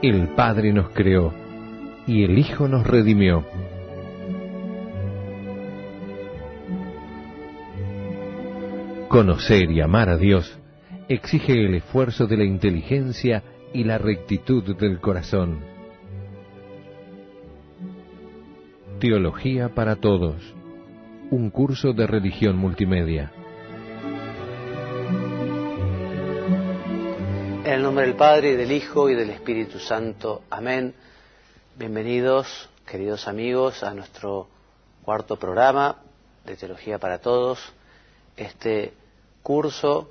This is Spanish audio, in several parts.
El Padre nos creó y el Hijo nos redimió. Conocer y amar a Dios exige el esfuerzo de la inteligencia y la rectitud del corazón. Teología para Todos, un curso de religión multimedia. En el nombre del Padre, y del Hijo, y del Espíritu Santo. Amén. Bienvenidos, queridos amigos, a nuestro cuarto programa de Teología para Todos. Este curso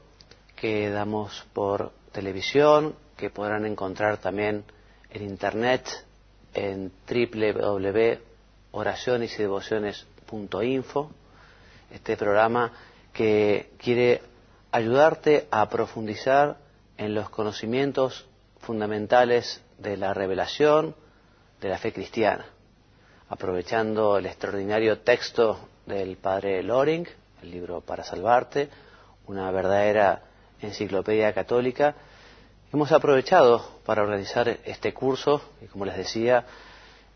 que damos por televisión, que podrán encontrar también en Internet, en www.oracionesydevociones.info. Este programa que quiere ayudarte a profundizar en los conocimientos fundamentales de la revelación de la fe cristiana, aprovechando el extraordinario texto del padre Loring, el libro Para Salvarte, una verdadera enciclopedia católica. Hemos aprovechado para organizar este curso y como les decía,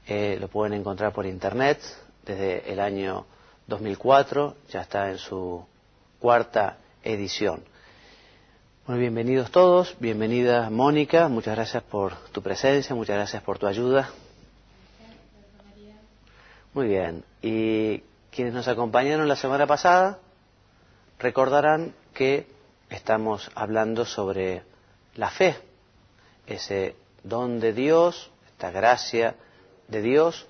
eh, lo pueden encontrar por internet desde el año 2004, ya está en su cuarta edición. Muy bienvenidos todos, bienvenida Mónica, muchas gracias por tu presencia, muchas gracias por tu ayuda. Muy bien, y quienes nos acompañaron la semana pasada recordarán que estamos hablando sobre la fe, ese don de Dios, esta gracia de Dios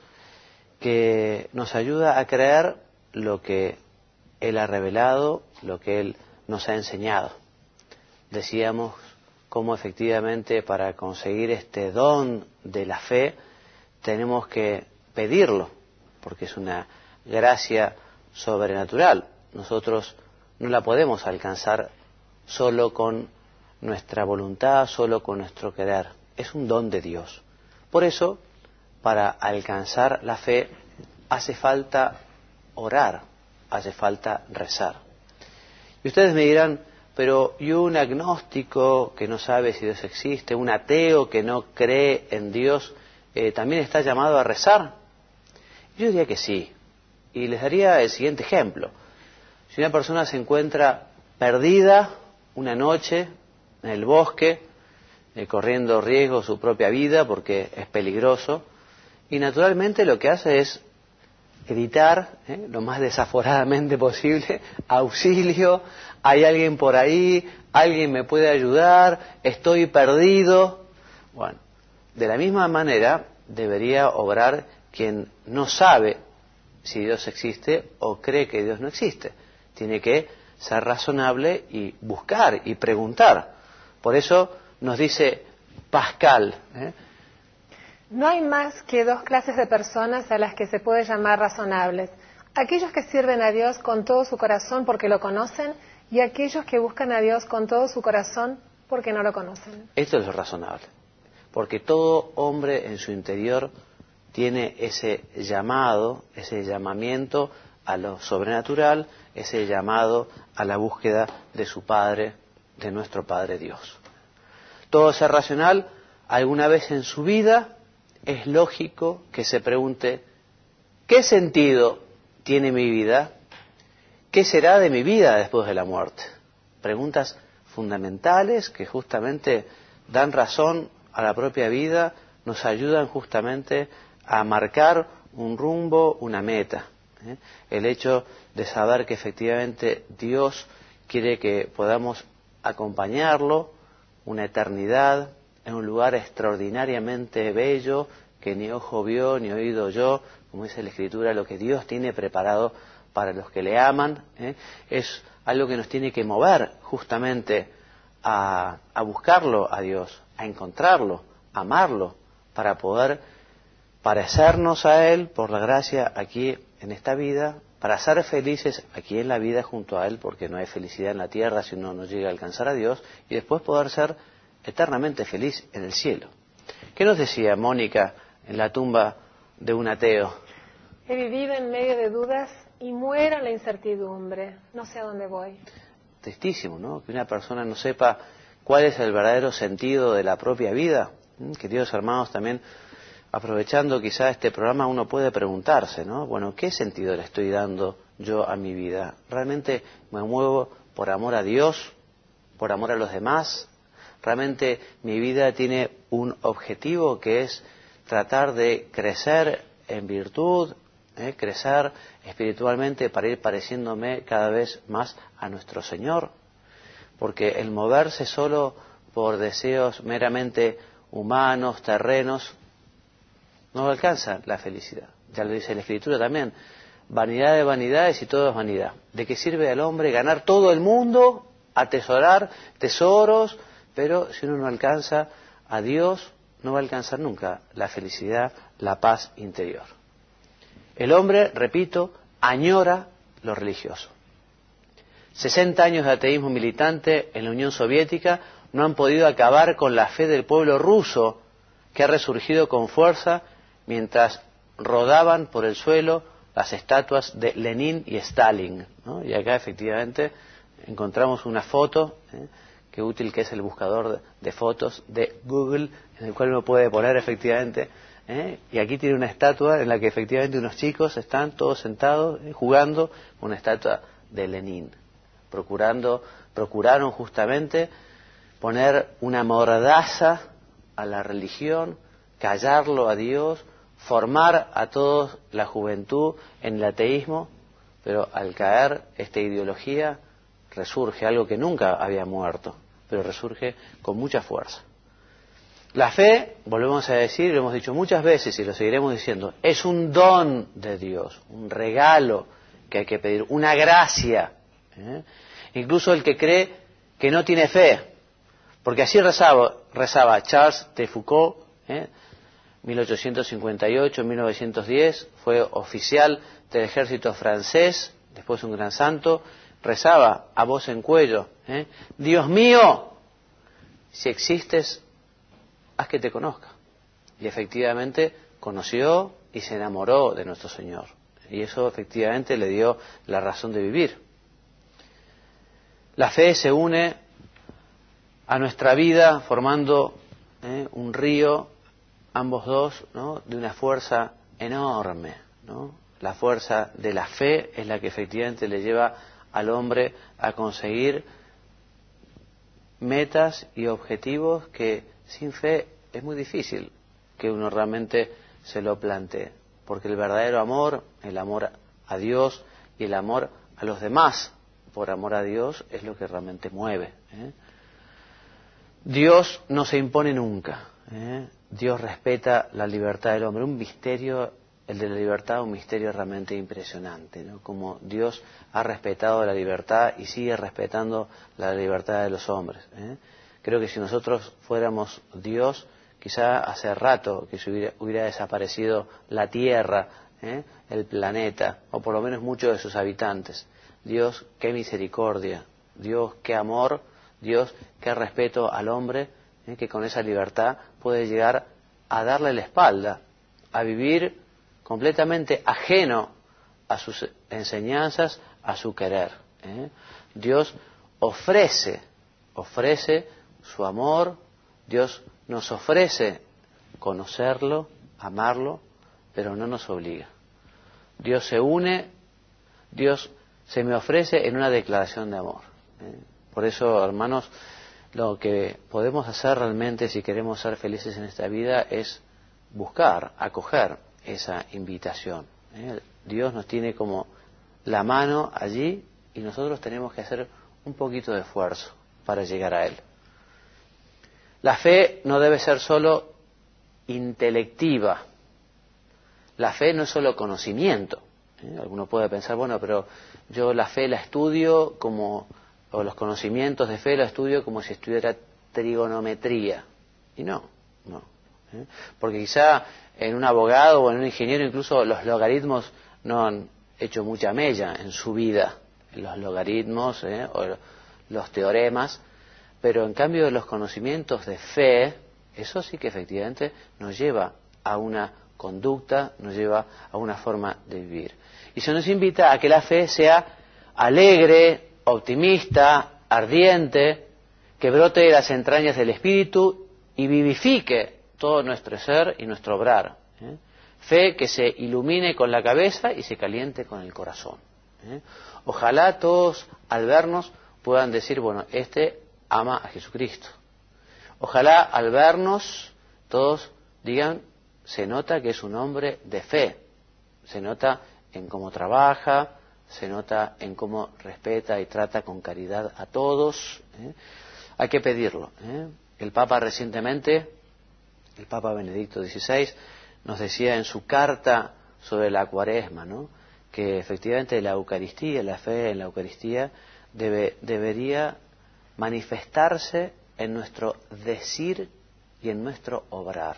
que nos ayuda a creer lo que Él ha revelado, lo que Él nos ha enseñado decíamos cómo efectivamente para conseguir este don de la fe tenemos que pedirlo, porque es una gracia sobrenatural. Nosotros no la podemos alcanzar solo con nuestra voluntad, solo con nuestro querer. Es un don de Dios. Por eso, para alcanzar la fe, hace falta orar, hace falta rezar. Y ustedes me dirán, pero y un agnóstico que no sabe si Dios existe, un ateo que no cree en Dios, eh, también está llamado a rezar? Yo diría que sí. Y les daría el siguiente ejemplo. Si una persona se encuentra perdida una noche en el bosque, eh, corriendo riesgo su propia vida porque es peligroso, y naturalmente lo que hace es gritar eh, lo más desaforadamente posible, auxilio, hay alguien por ahí, alguien me puede ayudar, estoy perdido. Bueno, de la misma manera debería obrar quien no sabe si Dios existe o cree que Dios no existe. Tiene que ser razonable y buscar y preguntar. Por eso nos dice Pascal, ¿eh? No hay más que dos clases de personas a las que se puede llamar razonables. Aquellos que sirven a Dios con todo su corazón porque lo conocen y aquellos que buscan a Dios con todo su corazón porque no lo conocen. Esto es lo razonable, porque todo hombre en su interior tiene ese llamado, ese llamamiento a lo sobrenatural, ese llamado a la búsqueda de su Padre, de nuestro Padre Dios. Todo ser racional, alguna vez en su vida, es lógico que se pregunte, ¿qué sentido tiene mi vida? ¿Qué será de mi vida después de la muerte? Preguntas fundamentales que justamente dan razón a la propia vida, nos ayudan justamente a marcar un rumbo, una meta. ¿eh? El hecho de saber que efectivamente Dios quiere que podamos acompañarlo una eternidad en un lugar extraordinariamente bello que ni ojo vio ni oído yo, como dice la Escritura, lo que Dios tiene preparado para los que le aman, ¿eh? es algo que nos tiene que mover justamente a, a, buscarlo a Dios, a encontrarlo, a amarlo, para poder parecernos a Él por la gracia aquí en esta vida, para ser felices aquí en la vida junto a Él, porque no hay felicidad en la tierra si uno no llega a alcanzar a Dios, y después poder ser eternamente feliz en el cielo. ¿Qué nos decía Mónica en la tumba de un ateo? He vivido en medio de dudas y muera la incertidumbre. No sé a dónde voy. Tristísimo, ¿no? Que una persona no sepa cuál es el verdadero sentido de la propia vida. Queridos hermanos, también aprovechando quizá este programa uno puede preguntarse, ¿no? Bueno, ¿qué sentido le estoy dando yo a mi vida? ¿Realmente me muevo por amor a Dios? ¿Por amor a los demás? ¿Realmente mi vida tiene un objetivo que es tratar de crecer en virtud, ¿eh? crecer espiritualmente para ir pareciéndome cada vez más a nuestro Señor? Porque el moverse solo por deseos meramente humanos, terrenos, no alcanza la felicidad. Ya lo dice la Escritura también. Vanidad de vanidades y todo es vanidad. ¿De qué sirve al hombre ganar todo el mundo, atesorar tesoros, pero si uno no alcanza a Dios, no va a alcanzar nunca la felicidad, la paz interior. El hombre, repito, añora lo religioso. 60 años de ateísmo militante en la Unión Soviética no han podido acabar con la fe del pueblo ruso que ha resurgido con fuerza mientras rodaban por el suelo las estatuas de Lenin y Stalin. Y acá efectivamente encontramos una foto, ¿eh? Que útil que es el buscador de fotos de Google, en el cual uno puede poner efectivamente, ¿eh? y aquí tiene una estatua en la que efectivamente unos chicos están todos sentados ¿eh? jugando una estatua de Lenin, procurando, procuraron justamente poner una mordaza a la religión, callarlo a Dios, formar a toda la juventud en el ateísmo, pero al caer esta ideología resurge algo que nunca había muerto, pero resurge con mucha fuerza. La fe, volvemos a decir, lo hemos dicho muchas veces y lo seguiremos diciendo, es un don de Dios, un regalo que hay que pedir, una gracia. ¿eh? Incluso el que cree que no tiene fe, porque así rezaba, rezaba Charles de Foucault, ¿eh? 1858-1910, fue oficial del ejército francés, después un gran santo, rezaba a voz en cuello, ¿eh? Dios mío, si existes, haz que te conozca. Y efectivamente conoció y se enamoró de nuestro Señor. Y eso efectivamente le dio la razón de vivir. La fe se une a nuestra vida formando ¿eh? un río ambos dos, ¿no? de una fuerza enorme. ¿no? La fuerza de la fe es la que efectivamente le lleva al hombre a conseguir metas y objetivos que sin fe es muy difícil que uno realmente se lo plantee. Porque el verdadero amor, el amor a Dios y el amor a los demás por amor a Dios es lo que realmente mueve. ¿eh? Dios no se impone nunca. ¿eh? Dios respeta la libertad del hombre. Un misterio, el de la libertad, un misterio realmente impresionante, ¿no? Como Dios ha respetado la libertad y sigue respetando la libertad de los hombres. ¿eh? Creo que si nosotros fuéramos Dios, quizá hace rato que se hubiera, desaparecido la Tierra, ¿eh? el planeta, o por lo menos muchos de sus habitantes. Dios, qué misericordia. Dios, qué amor. Dios, qué respeto al hombre ¿eh? que con esa libertad puede llegar a darle la espalda, a vivir completamente ajeno a sus enseñanzas, a su querer. ¿eh? Dios ofrece, ofrece su amor, Dios nos ofrece conocerlo, amarlo, pero no nos obliga. Dios se une, Dios se me ofrece en una declaración de amor. ¿eh? Por eso, hermanos, lo que podemos hacer realmente si queremos ser felices en esta vida es buscar, acoger esa invitación. ¿eh? Dios nos tiene como la mano allí y nosotros tenemos que hacer un poquito de esfuerzo para llegar a Él. La fe no debe ser solo intelectiva. La fe no es solo conocimiento. ¿eh? Alguno puede pensar, bueno, pero yo la fe la estudio como o los conocimientos de fe lo estudio como si estudiara trigonometría. Y no. ¿Eh? Porque quizá en un abogado o en un ingeniero incluso los logaritmos no han hecho mucha mella en su vida, los logaritmos ¿eh? o los teoremas, pero en cambio los conocimientos de fe, eso sí que efectivamente nos lleva a una conducta, nos lleva a una forma de vivir. Y se nos invita a que la fe sea alegre, optimista, ardiente, que brote de las entrañas del espíritu y vivifique todo nuestro ser y nuestro obrar. ¿eh? Fe que se ilumine con la cabeza y se caliente con el corazón. ¿eh? Ojalá todos al vernos puedan decir, bueno, este ama a Jesucristo. Ojalá al vernos todos digan, se nota que es un hombre de fe, se nota en cómo trabaja, se nota en cómo respeta y trata con caridad a todos. ¿eh? Hay que pedirlo. El Papa recientemente, el Papa Benedicto XVI, nos decía en su carta sobre la cuaresma, ¿no? que efectivamente la Eucaristía, la fe en la Eucaristía, debe, debería manifestarse en nuestro decir y en nuestro obrar.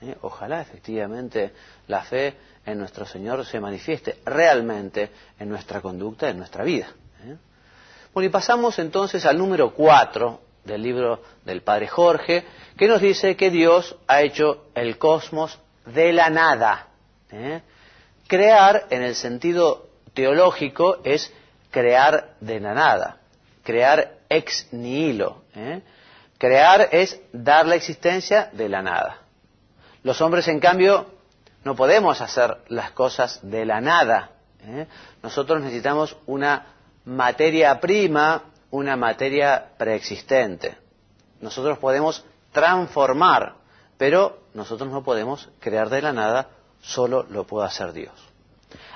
¿eh? Ojalá efectivamente la fe en nuestro Señor se manifieste realmente en nuestra conducta, en nuestra vida. ¿eh? Bueno, y pasamos entonces al número cuatro del libro del Padre Jorge, que nos dice que Dios ha hecho el cosmos de la nada. ¿eh? Crear, en el sentido teológico, es crear de la nada, crear ex nihilo. ¿eh? Crear es dar la existencia de la nada. Los hombres, en cambio, no podemos hacer las cosas de la nada. ¿eh? Nosotros necesitamos una materia prima, una materia preexistente. Nosotros podemos transformar, pero nosotros no podemos crear de la nada, solo lo puede hacer Dios.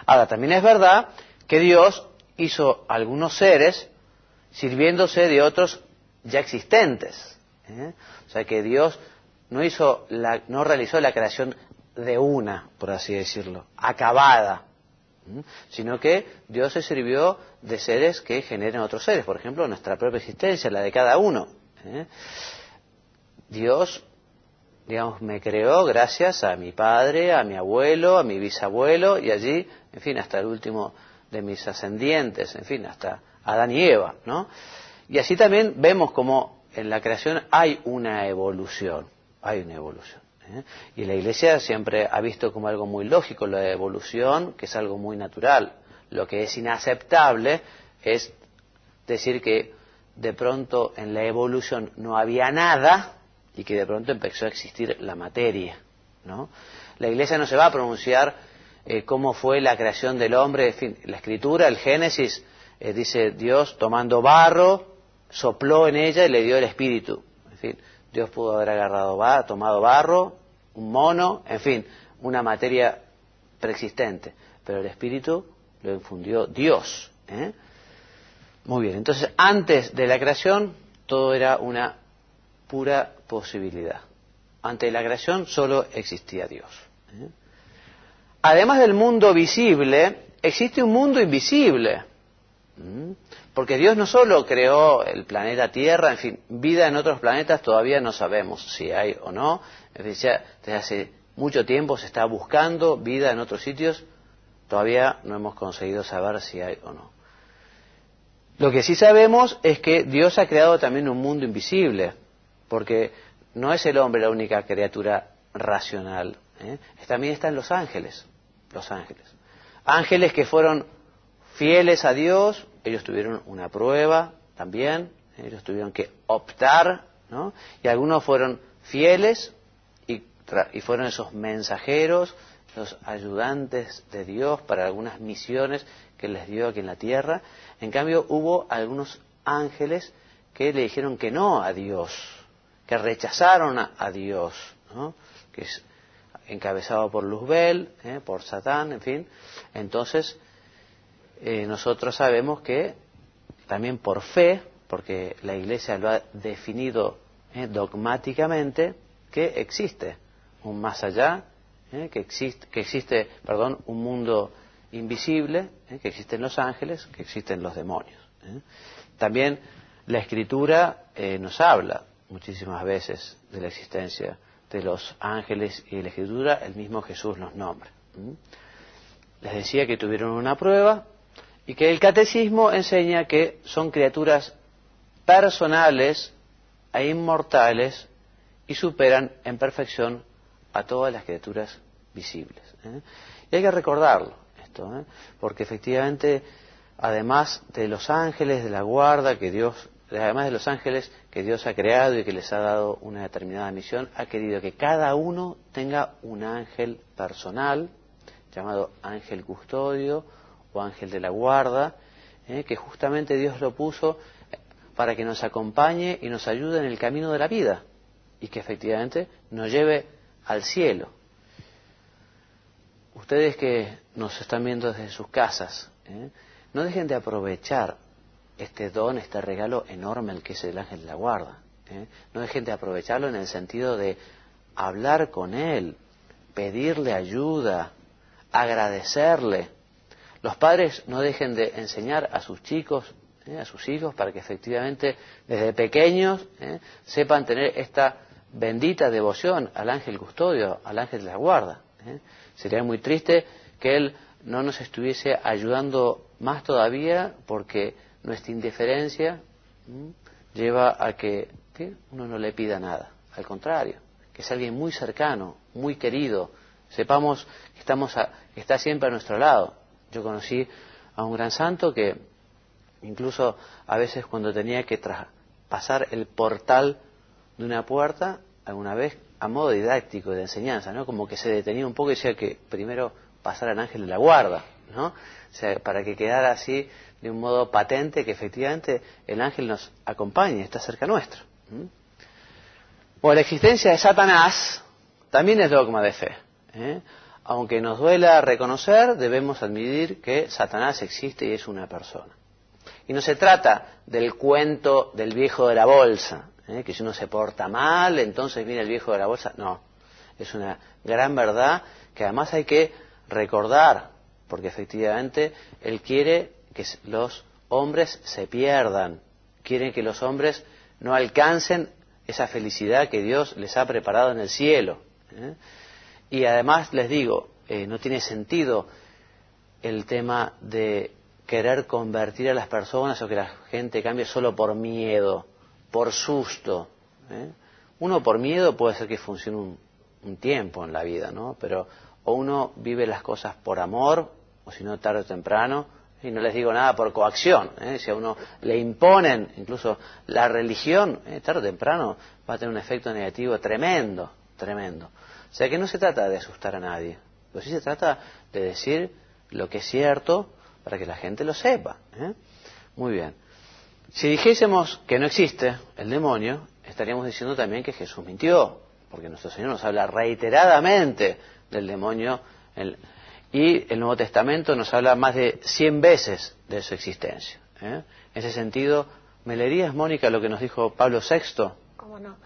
Ahora, también es verdad que Dios hizo algunos seres sirviéndose de otros ya existentes. ¿eh? O sea que Dios no hizo la, no realizó la creación de una, por así decirlo, acabada, sino que Dios se sirvió de seres que generan otros seres, por ejemplo, nuestra propia existencia, la de cada uno. ¿eh? Dios, digamos, me creó gracias a mi padre, a mi abuelo, a mi bisabuelo y allí, en fin, hasta el último de mis ascendientes, en fin, hasta Adán y Eva, ¿no? Y así también vemos como en la creación hay una evolución, hay una evolución. ¿Eh? Y la Iglesia siempre ha visto como algo muy lógico la evolución, que es algo muy natural. Lo que es inaceptable es decir que de pronto en la evolución no había nada y que de pronto empezó a existir la materia. ¿no? La Iglesia no se va a pronunciar eh, cómo fue la creación del hombre, en fin, la Escritura, el Génesis, eh, dice Dios tomando barro, sopló en ella y le dio el Espíritu. En fin, Dios pudo haber agarrado, tomado barro, un mono, en fin, una materia preexistente. Pero el Espíritu lo infundió Dios. ¿eh? Muy bien, entonces antes de la creación todo era una pura posibilidad. Antes de la creación solo existía Dios. ¿eh? Además del mundo visible, existe un mundo invisible. Porque Dios no solo creó el planeta Tierra, en fin, vida en otros planetas todavía no sabemos si hay o no. desde hace mucho tiempo se está buscando vida en otros sitios, todavía no hemos conseguido saber si hay o no. Lo que sí sabemos es que Dios ha creado también un mundo invisible, porque no es el hombre la única criatura racional, ¿eh? también están los ángeles, los ángeles. Ángeles que fueron fieles a Dios, ellos tuvieron una prueba también, ellos tuvieron que optar, ¿no? Y algunos fueron fieles y, y fueron esos mensajeros, los ayudantes de Dios para algunas misiones que les dio aquí en la tierra. En cambio, hubo algunos ángeles que le dijeron que no a Dios, que rechazaron a, Dios, ¿no? que es encabezado por Luzbel, ¿eh? por Satán, en fin. Entonces, eh, nosotros sabemos que también por fe, porque la Iglesia lo ha definido eh, dogmáticamente, que existe un más allá, eh, que, existe, que existe perdón, un mundo invisible, que existen los ángeles, que existen los demonios. También la Escritura nos habla muchísimas veces de la existencia de los ángeles y de la Escritura, el mismo Jesús los nombra. Les decía que tuvieron una prueba, y que el catecismo enseña que son criaturas personales e inmortales y superan en perfección a todas las criaturas visibles. ¿eh? Y hay que recordarlo esto, ¿eh? porque efectivamente, además de los ángeles de la guarda que Dios además de los ángeles que Dios ha creado y que les ha dado una determinada misión, ha querido que cada uno tenga un ángel personal, llamado ángel custodio o ángel de la guarda, ¿eh? que justamente Dios lo puso para que nos acompañe y nos ayude en el camino de la vida y que efectivamente nos lleve al cielo. Ustedes que nos están viendo desde sus casas, ¿eh? no dejen de aprovechar este don, este regalo enorme el que es el ángel de la guarda. ¿eh? No dejen de aprovecharlo en el sentido de hablar con él, pedirle ayuda, agradecerle. Los padres no dejen de enseñar a sus chicos, ¿eh? a sus hijos, para que efectivamente desde pequeños ¿eh? sepan tener esta bendita devoción al ángel custodio, al ángel de la guarda. Sería muy triste que él no nos estuviese ayudando más todavía porque nuestra indiferencia lleva a que uno no le pida nada. Al contrario, que es alguien muy cercano, muy querido. Sepamos que, estamos está siempre a nuestro lado. Yo conocí a un gran santo que incluso a veces cuando tenía que pasar el portal de una puerta, alguna vez a modo didáctico de enseñanza, ¿no? Como que se detenía un poco y decía que primero pasara el ángel de la guarda, ¿no? O sea, para que quedara así de un modo patente que efectivamente el ángel nos acompañe, está cerca nuestro. Bueno, la existencia de Satanás también es dogma de fe. ¿eh? Aunque nos duela reconocer, debemos admitir que Satanás existe y es una persona. Y no se trata del cuento del viejo de la bolsa, ¿eh? que si uno se porta mal, entonces viene el viejo de la bolsa. No, es una gran verdad que además hay que recordar, porque efectivamente él quiere que los hombres se pierdan, quieren que los hombres no alcancen esa felicidad que Dios les ha preparado en el cielo. ¿eh? Y además les digo, eh, no tiene sentido el tema de querer convertir a las personas o que la gente cambie solo por miedo, por susto. ¿eh? Uno por miedo puede ser que funcione un, tiempo en la vida, ¿no? Pero o uno vive las cosas por amor, o si no tarde o temprano, y no les digo nada por coacción. ¿eh? Si a uno le imponen, incluso la religión, ¿eh? tarde o temprano va a tener un efecto negativo tremendo, tremendo. O sea que no se trata de asustar a nadie, pero sí se trata de decir lo que es cierto para que la gente lo sepa. ¿eh? Muy bien. Si dijésemos que no existe el demonio, estaríamos diciendo también que Jesús mintió, porque nuestro Señor nos habla reiteradamente del demonio. Y el Nuevo Testamento nos habla más de 100 veces de su existencia. ¿eh? En ese sentido, ¿me leerías, Mónica, lo que nos dijo Pablo VI? ¿Cómo no?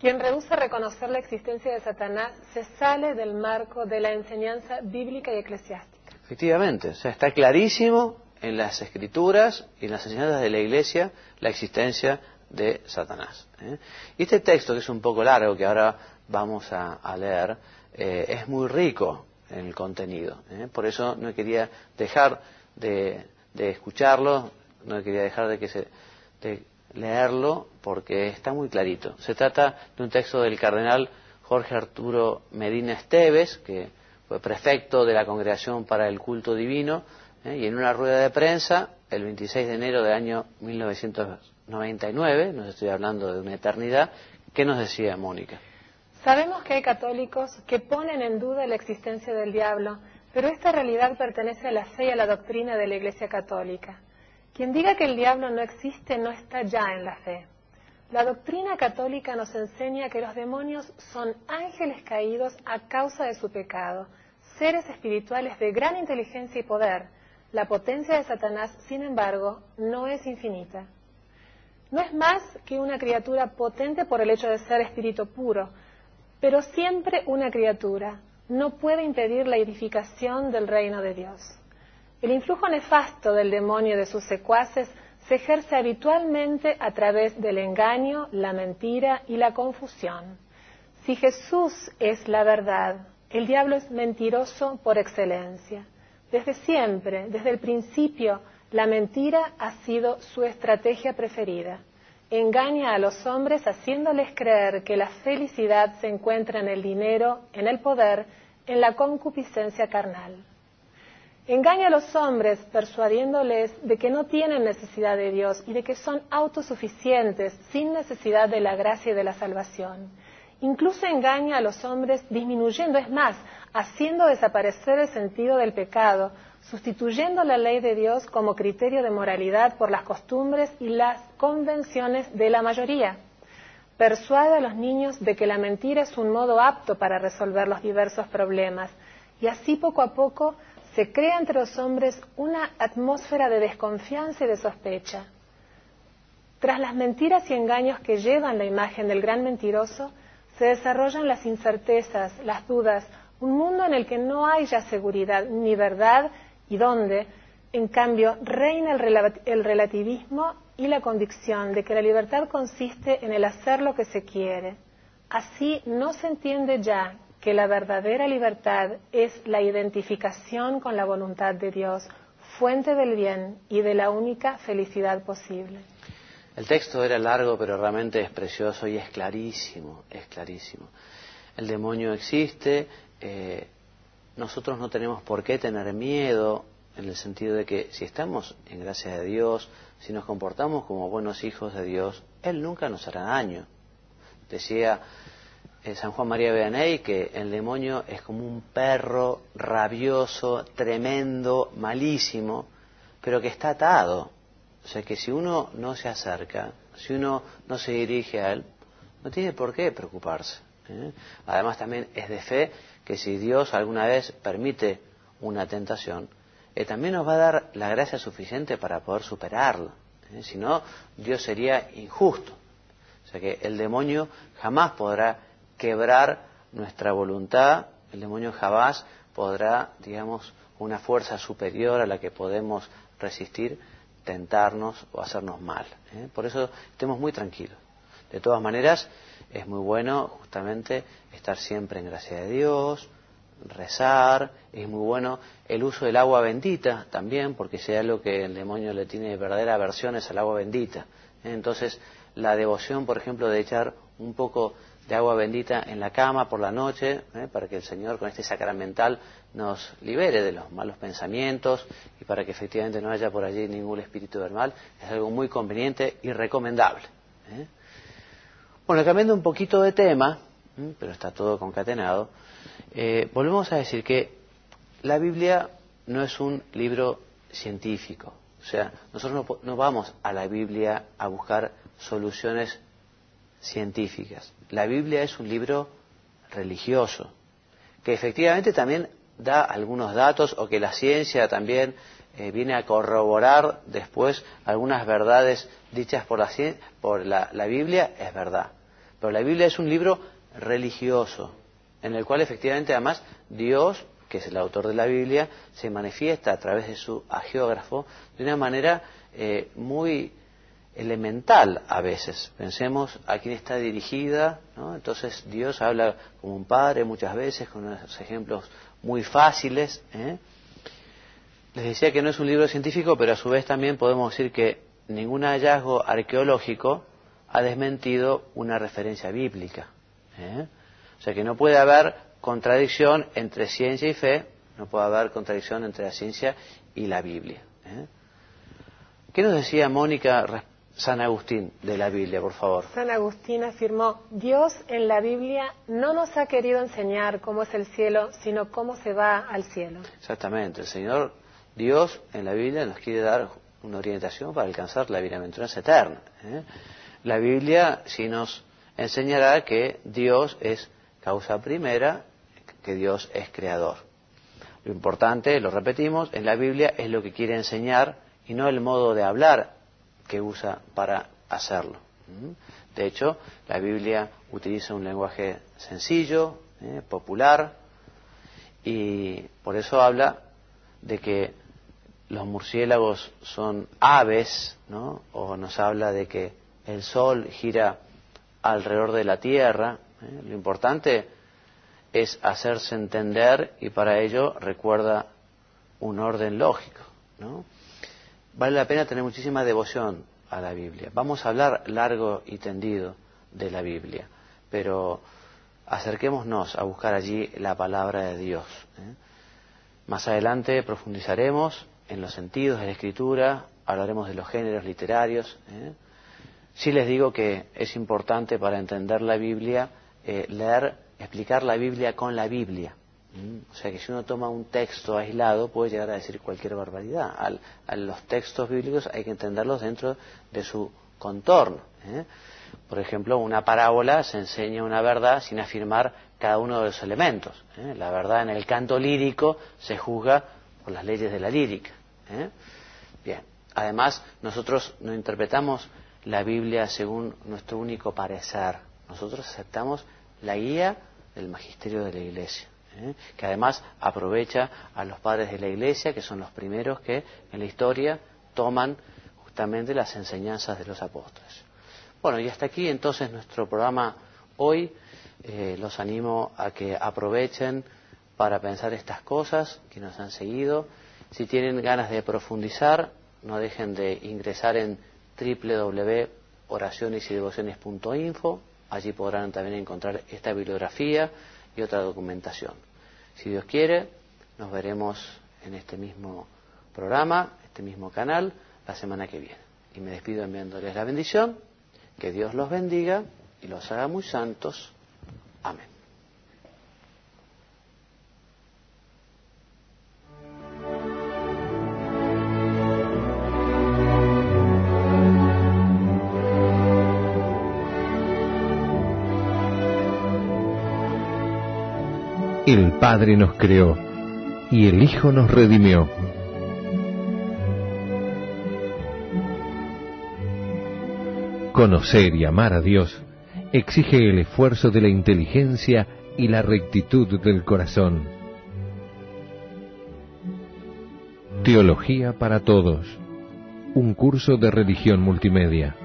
Quien rehúsa reconocer la existencia de Satanás se sale del marco de la enseñanza bíblica y eclesiástica. Efectivamente, o sea, está clarísimo en las escrituras y en las enseñanzas de la Iglesia la existencia de Satanás. ¿eh? Y este texto, que es un poco largo, que ahora vamos a, leer, eh, es muy rico en el contenido. ¿eh? Por eso no quería dejar de, escucharlo, no quería dejar de, que se, de leerlo, porque está muy clarito. Se trata de un texto del cardenal Jorge Arturo Medina Esteves, que fue prefecto de la Congregación para el Culto Divino, ¿eh? y en una rueda de prensa, el 26 de enero del año 1999, nos estoy hablando de una eternidad, ¿qué nos decía Mónica? Sabemos que hay católicos que ponen en duda la existencia del diablo, pero esta realidad pertenece a la fe y a la doctrina de la Iglesia Católica. Quien diga que el diablo no existe no está ya en la fe. La doctrina católica nos enseña que los demonios son ángeles caídos a causa de su pecado, seres espirituales de gran inteligencia y poder. La potencia de Satanás, sin embargo, no es infinita. No es más que una criatura potente por el hecho de ser espíritu puro, pero siempre una criatura no puede impedir la edificación del reino de Dios. El influjo nefasto del demonio de sus secuaces se ejerce habitualmente a través del engaño, la mentira y la confusión. Si Jesús es la verdad, el diablo es mentiroso por excelencia. Desde siempre, desde el principio, la mentira ha sido su estrategia preferida engaña a los hombres haciéndoles creer que la felicidad se encuentra en el dinero, en el poder, en la concupiscencia carnal. Engaña a los hombres persuadiéndoles de que no tienen necesidad de Dios y de que son autosuficientes sin necesidad de la gracia y de la salvación. Incluso engaña a los hombres disminuyendo, es más, haciendo desaparecer el sentido del pecado, sustituyendo la ley de Dios como criterio de moralidad por las costumbres y las convenciones de la mayoría. Persuade a los niños de que la mentira es un modo apto para resolver los diversos problemas y así poco a poco se crea entre los hombres una atmósfera de desconfianza y de sospecha. Tras las mentiras y engaños que llevan la imagen del gran mentiroso, se desarrollan las incertezas, las dudas, un mundo en el que no hay ya seguridad ni verdad y donde, en cambio, reina el, relativismo y la convicción de que la libertad consiste en el hacer lo que se quiere. Así no se entiende ya que la verdadera libertad es la identificación con la voluntad de Dios, fuente del bien y de la única felicidad posible. El texto era largo, pero realmente es precioso y es clarísimo, es clarísimo. El demonio existe, eh, nosotros no tenemos por qué tener miedo en el sentido de que si estamos en gracia de Dios, si nos comportamos como buenos hijos de Dios, Él nunca nos hará daño. Decía San Juan María Vianney que el demonio es como un perro rabioso, tremendo, malísimo, pero que está atado. O sea que si uno no se acerca, si uno no se dirige a él, no tiene por qué preocuparse. ¿eh? Además también es de fe que si Dios alguna vez permite una tentación, eh, también nos va a dar la gracia suficiente para poder superarla. ¿eh? Si no, Dios sería injusto. O sea que el demonio jamás podrá quebrar nuestra voluntad, el demonio jamás podrá, digamos, una fuerza superior a la que podemos resistir, tentarnos o hacernos mal. ¿eh? Por eso estemos muy tranquilos. De todas maneras, es muy bueno justamente estar siempre en gracia de Dios, rezar, es muy bueno el uso del agua bendita también, porque si hay algo que el demonio le tiene verdadera aversión es al agua bendita. ¿eh? Entonces, la devoción, por ejemplo, de echar un poco de agua bendita en la cama por la noche, ¿eh? para que el Señor con este sacramental nos libere de los malos pensamientos y para que efectivamente no haya por allí ningún espíritu del mal, es algo muy conveniente y recomendable. ¿eh? Bueno, cambiando un poquito de tema, ¿eh? pero está todo concatenado, volvemos a decir que la Biblia no es un libro científico. O sea, nosotros no, no vamos a la Biblia a buscar soluciones científicas. La Biblia es un libro religioso, que efectivamente también da algunos datos o que la ciencia también eh, viene a corroborar después algunas verdades dichas por, la, por la, la Biblia, es verdad. Pero la Biblia es un libro religioso, en el cual efectivamente además Dios, que es el autor de la Biblia, se manifiesta a través de su agiógrafo de una manera eh, muy elemental a veces. Pensemos a quién está dirigida, ¿no? Entonces Dios habla como un padre muchas veces, con unos ejemplos muy fáciles. ¿eh? Les decía que no es un libro científico, pero a su vez también podemos decir que ningún hallazgo arqueológico ha desmentido una referencia bíblica. ¿eh? O sea que no puede haber contradicción entre ciencia y fe, no puede haber contradicción entre la ciencia y la Biblia. ¿eh? ¿Qué nos decía Mónica San Agustín de la Biblia, por favor. San Agustín afirmó, Dios en la Biblia no nos ha querido enseñar cómo es el cielo, sino cómo se va al cielo. Exactamente, el Señor Dios en la Biblia nos quiere dar una orientación para alcanzar la bienaventuranza eterna. ¿eh? La Biblia sí nos enseñará que Dios es causa primera, que Dios es creador. Lo importante, lo repetimos, en la Biblia es lo que quiere enseñar y no el modo de hablar que usa para hacerlo. De hecho, la Biblia utiliza un lenguaje sencillo, ¿eh? popular, y por eso habla de que los murciélagos son aves, ¿no? o nos habla de que el sol gira alrededor de la tierra. ¿eh? Lo importante es hacerse entender y para ello recuerda un orden lógico. ¿no? Vale la pena tener muchísima devoción a la Biblia. Vamos a hablar largo y tendido de la Biblia, pero acerquémonos a buscar allí la palabra de Dios. ¿eh? Más adelante profundizaremos en los sentidos de la escritura, hablaremos de los géneros literarios. ¿eh? Sí les digo que es importante para entender la Biblia eh, leer, explicar la Biblia con la Biblia. O sea que si uno toma un texto aislado puede llegar a decir cualquier barbaridad. a los textos bíblicos hay que entenderlos dentro de su contorno. ¿eh? Por ejemplo, una parábola se enseña una verdad sin afirmar cada uno de los elementos. ¿eh? La verdad en el canto lírico se juzga por las leyes de la lírica. ¿eh? Bien, además nosotros no interpretamos la Biblia según nuestro único parecer. Nosotros aceptamos la guía del magisterio de la Iglesia. ¿Eh? que además aprovecha a los padres de la Iglesia, que son los primeros que en la historia toman justamente las enseñanzas de los apóstoles. Bueno, y hasta aquí entonces nuestro programa hoy. Eh, los animo a que aprovechen para pensar estas cosas que nos han seguido. Si tienen ganas de profundizar, no dejen de ingresar en www.oracionesydevociones.info. Allí podrán también encontrar esta bibliografía y otra documentación. Si Dios quiere, nos veremos en este mismo programa, este mismo canal, la semana que viene. Y me despido enviándoles la bendición, que Dios los bendiga y los haga muy santos. Amén. El Padre nos creó y el Hijo nos redimió. Conocer y amar a Dios exige el esfuerzo de la inteligencia y la rectitud del corazón. Teología para Todos, un curso de religión multimedia.